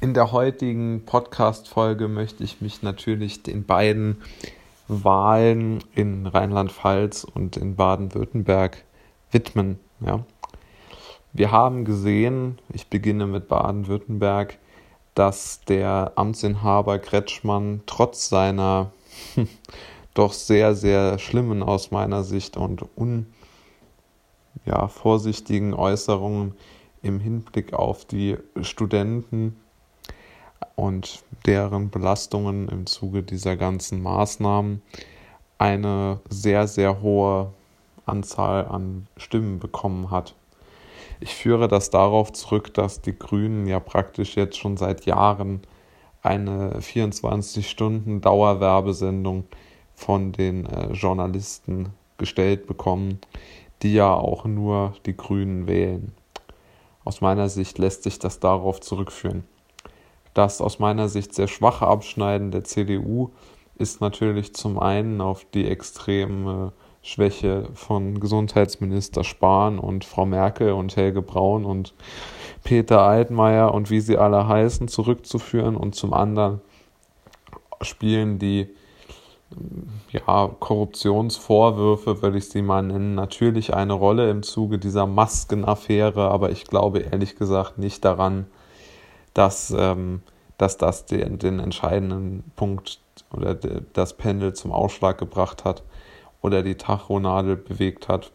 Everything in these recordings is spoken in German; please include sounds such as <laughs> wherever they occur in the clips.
In der heutigen Podcast-Folge möchte ich mich natürlich den beiden Wahlen in Rheinland-Pfalz und in Baden-Württemberg widmen. Ja. Wir haben gesehen, ich beginne mit Baden-Württemberg, dass der Amtsinhaber Kretschmann trotz seiner <laughs> doch sehr, sehr schlimmen aus meiner Sicht und un, ja, vorsichtigen Äußerungen im Hinblick auf die Studenten und deren Belastungen im Zuge dieser ganzen Maßnahmen eine sehr, sehr hohe Anzahl an Stimmen bekommen hat. Ich führe das darauf zurück, dass die Grünen ja praktisch jetzt schon seit Jahren eine 24-Stunden-Dauerwerbesendung von den äh, Journalisten gestellt bekommen, die ja auch nur die Grünen wählen. Aus meiner Sicht lässt sich das darauf zurückführen. Das aus meiner Sicht sehr schwache Abschneiden der CDU ist natürlich zum einen auf die extreme Schwäche von Gesundheitsminister Spahn und Frau Merkel und Helge Braun und Peter Altmaier und wie sie alle heißen zurückzuführen. Und zum anderen spielen die ja, Korruptionsvorwürfe, würde ich sie mal nennen, natürlich eine Rolle im Zuge dieser Maskenaffäre, aber ich glaube ehrlich gesagt nicht daran, dass, ähm, dass das den, den entscheidenden Punkt oder das Pendel zum Ausschlag gebracht hat oder die Tachonadel bewegt hat.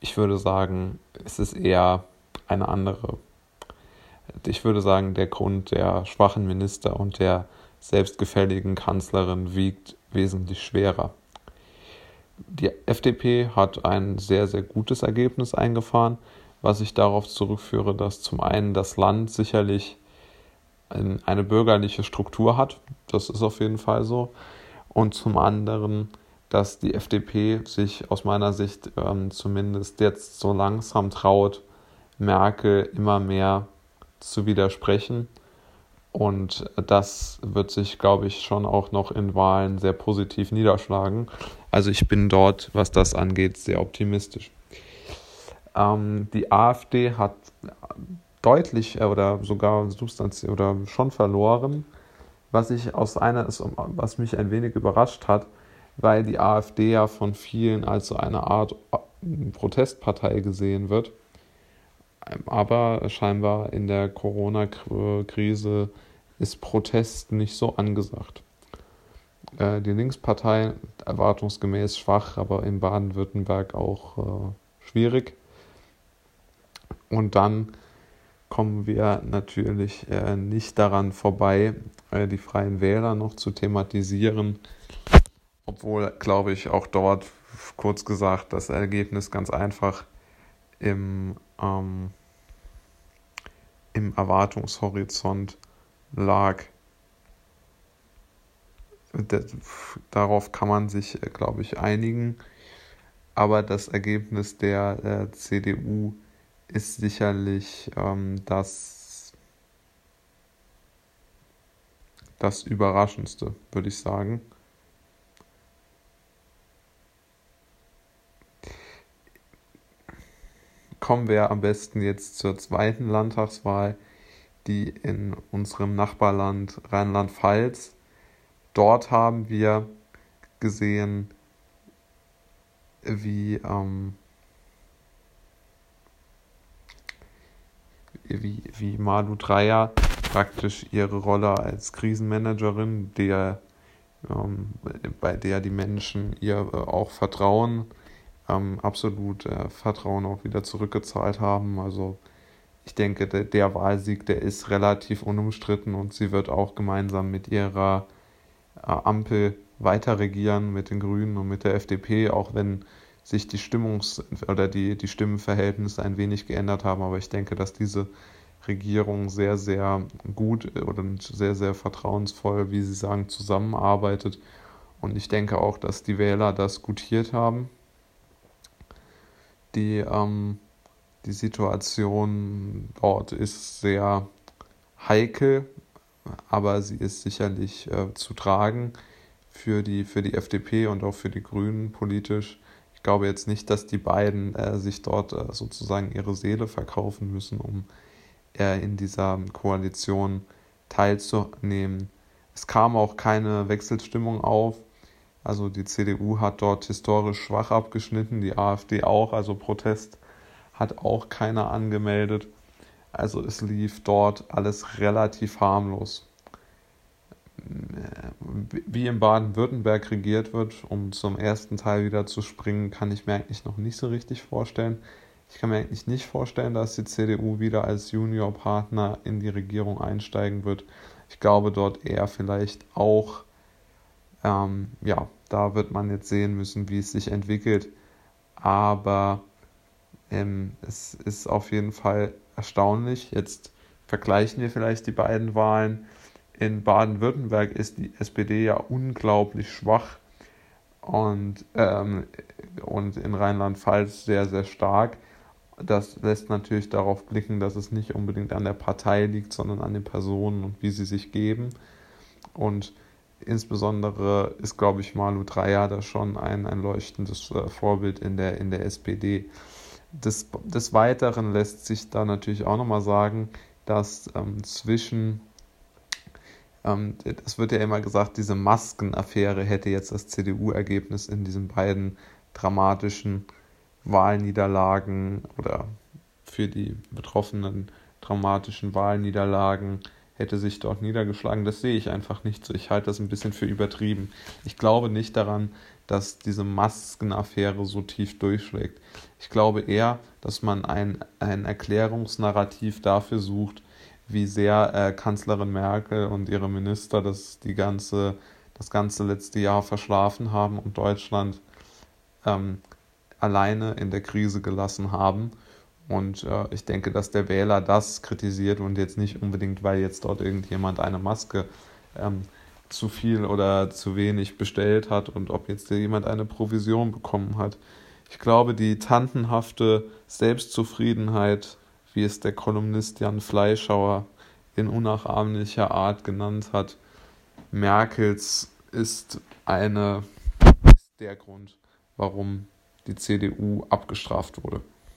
Ich würde sagen, es ist eher eine andere. Ich würde sagen, der Grund der schwachen Minister und der selbstgefälligen Kanzlerin wiegt wesentlich schwerer. Die FDP hat ein sehr, sehr gutes Ergebnis eingefahren, was ich darauf zurückführe, dass zum einen das Land sicherlich eine bürgerliche Struktur hat, das ist auf jeden Fall so, und zum anderen dass die FDP sich aus meiner Sicht ähm, zumindest jetzt so langsam traut, Merkel immer mehr zu widersprechen. Und das wird sich, glaube ich, schon auch noch in Wahlen sehr positiv niederschlagen. Also ich bin dort, was das angeht, sehr optimistisch. Ähm, die AfD hat deutlich äh, oder sogar substanziell oder schon verloren, was ich aus einer, was mich ein wenig überrascht hat, weil die AfD ja von vielen als so eine Art äh, Protestpartei gesehen wird. Aber scheinbar in der Corona-Krise ist Protest nicht so angesagt. Äh, die Linkspartei erwartungsgemäß schwach, aber in Baden-Württemberg auch schwierig. Und dann kommen wir natürlich nicht daran vorbei, die Freien Wähler noch zu thematisieren obwohl, glaube ich, auch dort, kurz gesagt, das Ergebnis ganz einfach im, ähm, im Erwartungshorizont lag. Darauf kann man sich, glaube ich, einigen. Aber das Ergebnis der äh, CDU ist sicherlich ähm, das, das Überraschendste, würde ich sagen. kommen wir am besten jetzt zur zweiten Landtagswahl, die in unserem Nachbarland Rheinland-Pfalz. Dort haben wir gesehen, wie, ähm, wie, wie Malu Dreyer praktisch ihre Rolle als Krisenmanagerin, der, ähm, bei der die Menschen ihr äh, auch vertrauen, ähm, absolut äh, Vertrauen auch wieder zurückgezahlt haben. Also ich denke, der, der Wahlsieg, der ist relativ unumstritten und sie wird auch gemeinsam mit ihrer äh, Ampel weiter regieren, mit den Grünen und mit der FDP, auch wenn sich die Stimmungs- oder die, die Stimmenverhältnisse ein wenig geändert haben. Aber ich denke, dass diese Regierung sehr, sehr gut oder sehr, sehr vertrauensvoll, wie Sie sagen, zusammenarbeitet. Und ich denke auch, dass die Wähler das gutiert haben die, ähm, die Situation dort ist sehr heikel, aber sie ist sicherlich äh, zu tragen für die, für die FDP und auch für die Grünen politisch. Ich glaube jetzt nicht, dass die beiden äh, sich dort äh, sozusagen ihre Seele verkaufen müssen, um äh, in dieser Koalition teilzunehmen. Es kam auch keine Wechselstimmung auf. Also die CDU hat dort historisch schwach abgeschnitten, die AfD auch, also Protest hat auch keiner angemeldet. Also es lief dort alles relativ harmlos. Wie in Baden-Württemberg regiert wird, um zum ersten Teil wieder zu springen, kann ich mir eigentlich noch nicht so richtig vorstellen. Ich kann mir eigentlich nicht vorstellen, dass die CDU wieder als Juniorpartner in die Regierung einsteigen wird. Ich glaube dort eher vielleicht auch, ähm, ja, da wird man jetzt sehen müssen, wie es sich entwickelt. Aber ähm, es ist auf jeden Fall erstaunlich. Jetzt vergleichen wir vielleicht die beiden Wahlen. In Baden-Württemberg ist die SPD ja unglaublich schwach und, ähm, und in Rheinland-Pfalz sehr, sehr stark. Das lässt natürlich darauf blicken, dass es nicht unbedingt an der Partei liegt, sondern an den Personen und wie sie sich geben. Und insbesondere ist, glaube ich, Malu Dreyer da schon ein, ein leuchtendes äh, Vorbild in der, in der SPD. Des, des Weiteren lässt sich da natürlich auch nochmal sagen, dass ähm, zwischen, es wird ja immer gesagt, diese Maskenaffäre hätte jetzt das CDU-Ergebnis in diesen beiden dramatischen Wahlniederlagen oder für die Betroffenen dramatischen Wahlniederlagen hätte sich dort niedergeschlagen. Das sehe ich einfach nicht so. Ich halte das ein bisschen für übertrieben. Ich glaube nicht daran, dass diese Maskenaffäre so tief durchschlägt. Ich glaube eher, dass man ein, ein Erklärungsnarrativ dafür sucht, wie sehr äh, Kanzlerin Merkel und ihre Minister das, die ganze, das ganze letzte Jahr verschlafen haben und Deutschland ähm, alleine in der Krise gelassen haben. Und äh, ich denke, dass der Wähler das kritisiert und jetzt nicht unbedingt, weil jetzt dort irgendjemand eine Maske ähm, zu viel oder zu wenig bestellt hat und ob jetzt jemand eine Provision bekommen hat. Ich glaube, die tantenhafte Selbstzufriedenheit, wie es der Kolumnist Jan Fleischauer in unnachahmlicher Art genannt hat, Merkels ist eine ist der Grund, warum die CDU abgestraft wurde.